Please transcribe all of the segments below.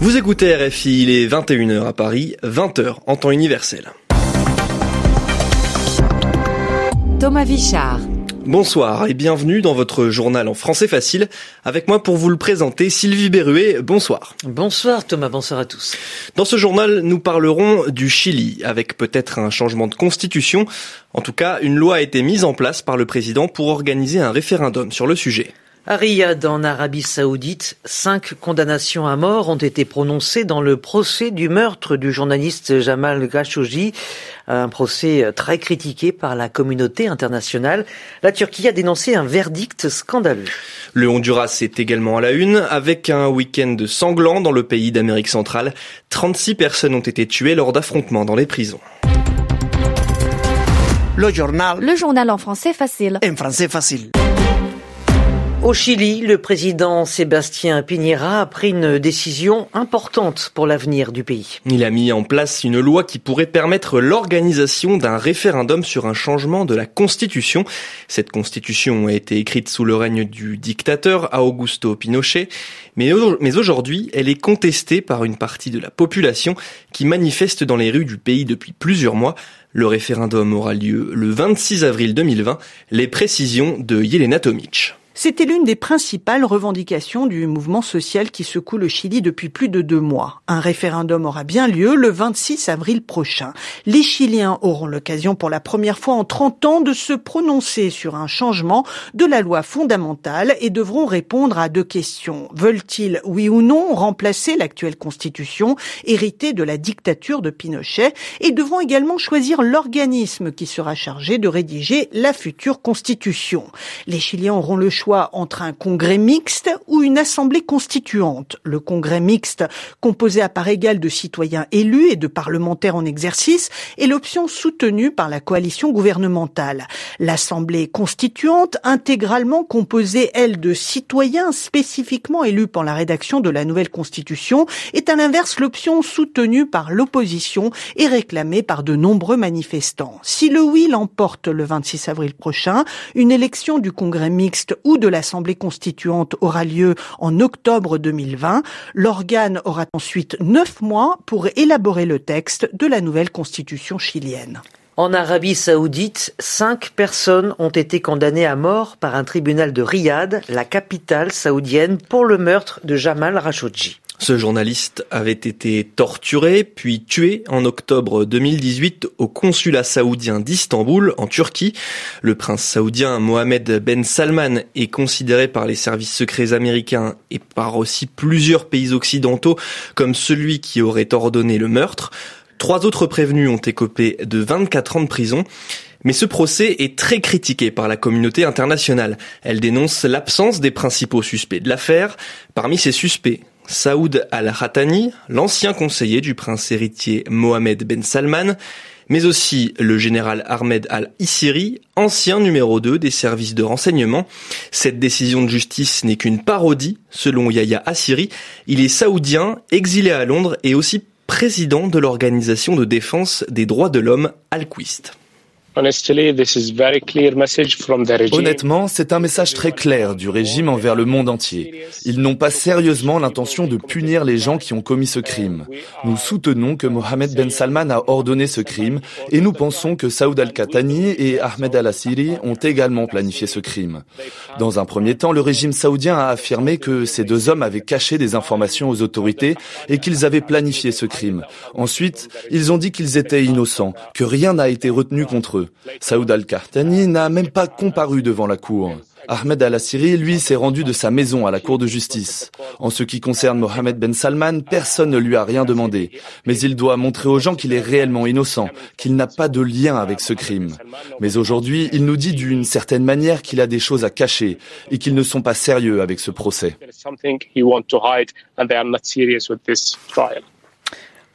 Vous écoutez RFI, il est 21h à Paris, 20h en temps universel. Thomas Vichard. Bonsoir et bienvenue dans votre journal en français facile. Avec moi pour vous le présenter, Sylvie Berruet, bonsoir. Bonsoir Thomas, bonsoir à tous. Dans ce journal, nous parlerons du Chili, avec peut-être un changement de constitution. En tout cas, une loi a été mise en place par le président pour organiser un référendum sur le sujet. À Riyad, en Arabie Saoudite, cinq condamnations à mort ont été prononcées dans le procès du meurtre du journaliste Jamal Khashoggi, un procès très critiqué par la communauté internationale. La Turquie a dénoncé un verdict scandaleux. Le Honduras est également à la une, avec un week-end sanglant dans le pays d'Amérique centrale. 36 personnes ont été tuées lors d'affrontements dans les prisons. Le journal. Le journal en français facile. En français facile. Au Chili, le président Sébastien Piñera a pris une décision importante pour l'avenir du pays. Il a mis en place une loi qui pourrait permettre l'organisation d'un référendum sur un changement de la constitution. Cette constitution a été écrite sous le règne du dictateur Augusto Pinochet, mais aujourd'hui, elle est contestée par une partie de la population qui manifeste dans les rues du pays depuis plusieurs mois. Le référendum aura lieu le 26 avril 2020. Les précisions de Yelena Tomic. C'était l'une des principales revendications du mouvement social qui secoue le Chili depuis plus de deux mois. Un référendum aura bien lieu le 26 avril prochain. Les Chiliens auront l'occasion pour la première fois en 30 ans de se prononcer sur un changement de la loi fondamentale et devront répondre à deux questions. Veulent-ils, oui ou non, remplacer l'actuelle constitution héritée de la dictature de Pinochet et devront également choisir l'organisme qui sera chargé de rédiger la future constitution? Les Chiliens auront le choix entre un congrès mixte ou une assemblée constituante. Le congrès mixte, composé à part égale de citoyens élus et de parlementaires en exercice, est l'option soutenue par la coalition gouvernementale. L'assemblée constituante, intégralement composée, elle, de citoyens spécifiquement élus pour la rédaction de la nouvelle constitution, est à l'inverse l'option soutenue par l'opposition et réclamée par de nombreux manifestants. Si le oui l'emporte le 26 avril prochain, une élection du congrès mixte ou de l'Assemblée constituante aura lieu en octobre 2020. L'organe aura ensuite neuf mois pour élaborer le texte de la nouvelle constitution chilienne. En Arabie saoudite, cinq personnes ont été condamnées à mort par un tribunal de Riyad, la capitale saoudienne, pour le meurtre de Jamal Khashoggi. Ce journaliste avait été torturé puis tué en octobre 2018 au consulat saoudien d'Istanbul en Turquie. Le prince saoudien Mohamed Ben Salman est considéré par les services secrets américains et par aussi plusieurs pays occidentaux comme celui qui aurait ordonné le meurtre. Trois autres prévenus ont écopé de 24 ans de prison. Mais ce procès est très critiqué par la communauté internationale. Elle dénonce l'absence des principaux suspects de l'affaire. Parmi ces suspects, Saoud al-Khatani, l'ancien conseiller du prince héritier Mohamed Ben Salman, mais aussi le général Ahmed al-Issiri, ancien numéro 2 des services de renseignement. Cette décision de justice n'est qu'une parodie, selon Yahya Assiri. Il est saoudien, exilé à Londres et aussi président de l'organisation de défense des droits de l'homme Al-Quist. Honnêtement, c'est un message très clair du régime envers le monde entier. Ils n'ont pas sérieusement l'intention de punir les gens qui ont commis ce crime. Nous soutenons que Mohamed Ben Salman a ordonné ce crime et nous pensons que Saoud al-Khatani et Ahmed al-Assiri ont également planifié ce crime. Dans un premier temps, le régime saoudien a affirmé que ces deux hommes avaient caché des informations aux autorités et qu'ils avaient planifié ce crime. Ensuite, ils ont dit qu'ils étaient innocents, que rien n'a été retenu contre eux. Saoud al-Kahtani n'a même pas comparu devant la cour. Ahmed al-Assiri, lui, s'est rendu de sa maison à la cour de justice. En ce qui concerne Mohamed Ben Salman, personne ne lui a rien demandé. Mais il doit montrer aux gens qu'il est réellement innocent, qu'il n'a pas de lien avec ce crime. Mais aujourd'hui, il nous dit d'une certaine manière qu'il a des choses à cacher et qu'ils ne sont pas sérieux avec ce procès.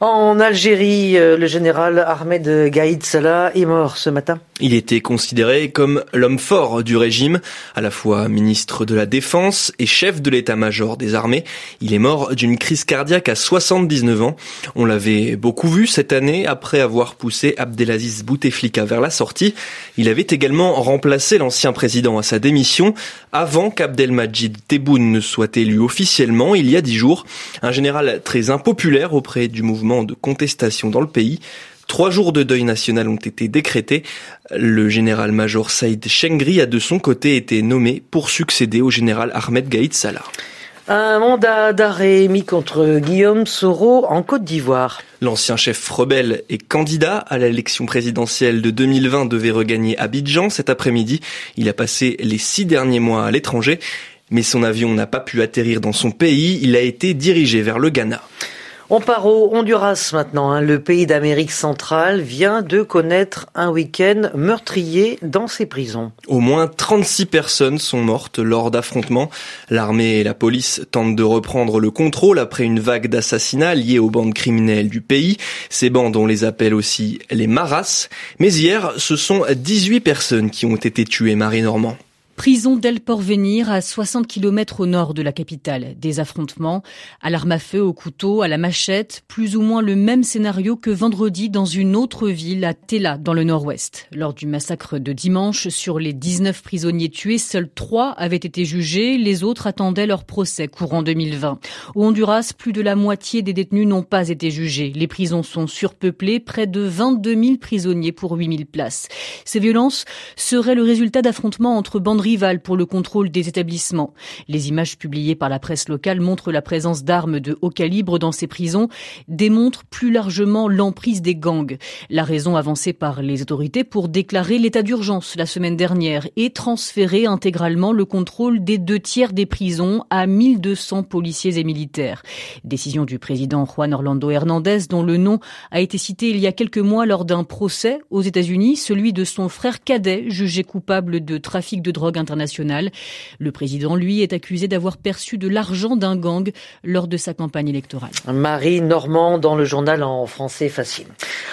En Algérie, euh, le général Ahmed Gaïd Salah est mort ce matin. Il était considéré comme l'homme fort du régime, à la fois ministre de la Défense et chef de l'état-major des armées. Il est mort d'une crise cardiaque à 79 ans. On l'avait beaucoup vu cette année après avoir poussé Abdelaziz Bouteflika vers la sortie. Il avait également remplacé l'ancien président à sa démission avant qu'Abdelmajid Tebboune ne soit élu officiellement il y a dix jours. Un général très impopulaire auprès du mouvement de contestation dans le pays. Trois jours de deuil national ont été décrétés. Le général-major Saïd Chengri a de son côté été nommé pour succéder au général Ahmed Gaïd Salah. Un mandat d'arrêt mis contre Guillaume Soro en Côte d'Ivoire. L'ancien chef rebelle et candidat à l'élection présidentielle de 2020 devait regagner Abidjan cet après-midi. Il a passé les six derniers mois à l'étranger, mais son avion n'a pas pu atterrir dans son pays. Il a été dirigé vers le Ghana. On part au Honduras maintenant. Hein. Le pays d'Amérique centrale vient de connaître un week-end meurtrier dans ses prisons. Au moins 36 personnes sont mortes lors d'affrontements. L'armée et la police tentent de reprendre le contrôle après une vague d'assassinats liés aux bandes criminelles du pays. Ces bandes, on les appelle aussi les maras. Mais hier, ce sont 18 personnes qui ont été tuées, Marie Normand. Prison d'El Porvenir, à 60 km au nord de la capitale. Des affrontements, à l'arme à feu, au couteau, à la machette, plus ou moins le même scénario que vendredi dans une autre ville, à Tela, dans le nord-ouest. Lors du massacre de dimanche, sur les 19 prisonniers tués, seuls 3 avaient été jugés, les autres attendaient leur procès courant 2020. Au Honduras, plus de la moitié des détenus n'ont pas été jugés. Les prisons sont surpeuplées, près de 22 000 prisonniers pour 8 000 places. Ces violences seraient le résultat d'affrontements entre bandes rival pour le contrôle des établissements. Les images publiées par la presse locale montrent la présence d'armes de haut calibre dans ces prisons, démontrent plus largement l'emprise des gangs. La raison avancée par les autorités pour déclarer l'état d'urgence la semaine dernière et transférer intégralement le contrôle des deux tiers des prisons à 1200 policiers et militaires. Décision du président Juan Orlando Hernandez dont le nom a été cité il y a quelques mois lors d'un procès aux États-Unis, celui de son frère cadet jugé coupable de trafic de drogue international. Le président, lui, est accusé d'avoir perçu de l'argent d'un gang lors de sa campagne électorale. Marie Normand dans le journal en français facile.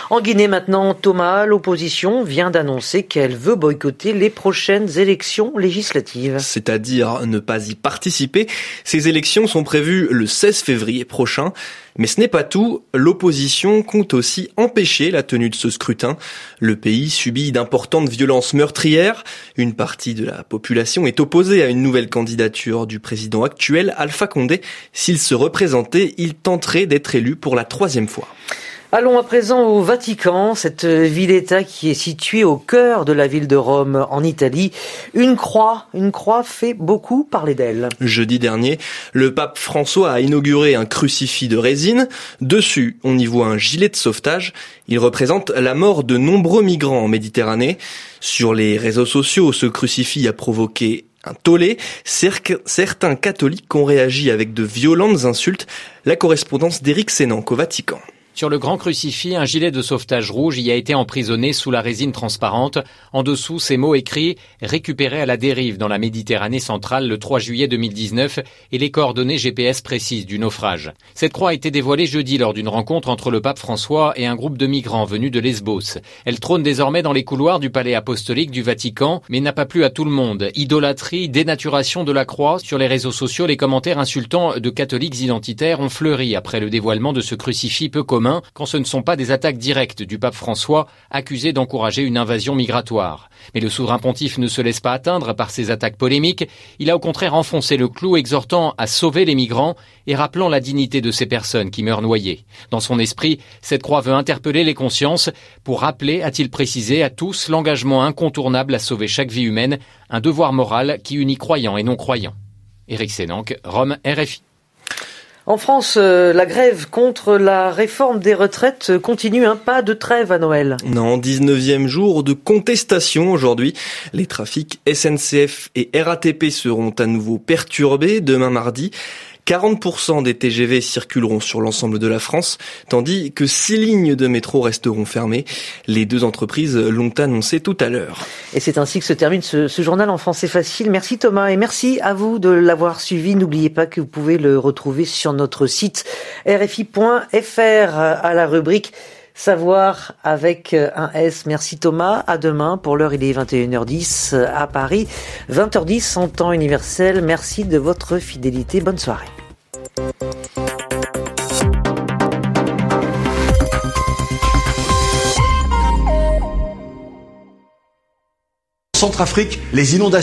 En Guinée maintenant, Thomas, l'opposition vient d'annoncer qu'elle veut boycotter les prochaines élections législatives. C'est-à-dire ne pas y participer. Ces élections sont prévues le 16 février prochain. Mais ce n'est pas tout, l'opposition compte aussi empêcher la tenue de ce scrutin. Le pays subit d'importantes violences meurtrières. Une partie de la population est opposée à une nouvelle candidature du président actuel, Alpha Condé. S'il se représentait, il tenterait d'être élu pour la troisième fois. Allons à présent au Vatican, cette ville-État qui est située au cœur de la ville de Rome, en Italie. Une croix, une croix fait beaucoup parler d'elle. Jeudi dernier, le pape François a inauguré un crucifix de résine. Dessus, on y voit un gilet de sauvetage. Il représente la mort de nombreux migrants en Méditerranée. Sur les réseaux sociaux, ce crucifix a provoqué un tollé. Certains catholiques ont réagi avec de violentes insultes. La correspondance d'Éric Sénanque au Vatican. Sur le grand crucifix, un gilet de sauvetage rouge y a été emprisonné sous la résine transparente. En dessous, ces mots écrits récupérés à la dérive dans la Méditerranée centrale le 3 juillet 2019 et les coordonnées GPS précises du naufrage. Cette croix a été dévoilée jeudi lors d'une rencontre entre le pape François et un groupe de migrants venus de Lesbos. Elle trône désormais dans les couloirs du palais apostolique du Vatican, mais n'a pas plu à tout le monde. Idolâtrie, dénaturation de la croix. Sur les réseaux sociaux, les commentaires insultants de catholiques identitaires ont fleuri après le dévoilement de ce crucifix peu commun quand ce ne sont pas des attaques directes du pape François accusé d'encourager une invasion migratoire. Mais le souverain pontife ne se laisse pas atteindre par ces attaques polémiques, il a au contraire enfoncé le clou exhortant à sauver les migrants et rappelant la dignité de ces personnes qui meurent noyées. Dans son esprit, cette croix veut interpeller les consciences pour rappeler, a-t-il précisé, à tous l'engagement incontournable à sauver chaque vie humaine, un devoir moral qui unit croyants et non-croyants. Éric Sénanque, Rome, RFI. En France, euh, la grève contre la réforme des retraites continue, un pas de trêve à Noël. Non, 19e jour de contestation aujourd'hui. Les trafics SNCF et RATP seront à nouveau perturbés demain mardi. 40% des TGV circuleront sur l'ensemble de la France, tandis que 6 lignes de métro resteront fermées. Les deux entreprises l'ont annoncé tout à l'heure. Et c'est ainsi que se termine ce, ce journal en français facile. Merci Thomas et merci à vous de l'avoir suivi. N'oubliez pas que vous pouvez le retrouver sur notre site rfi.fr à la rubrique Savoir avec un S. Merci Thomas. À demain. Pour l'heure, il est 21h10 à Paris. 20h10 en temps universel. Merci de votre fidélité. Bonne soirée. Centrafrique, les inondations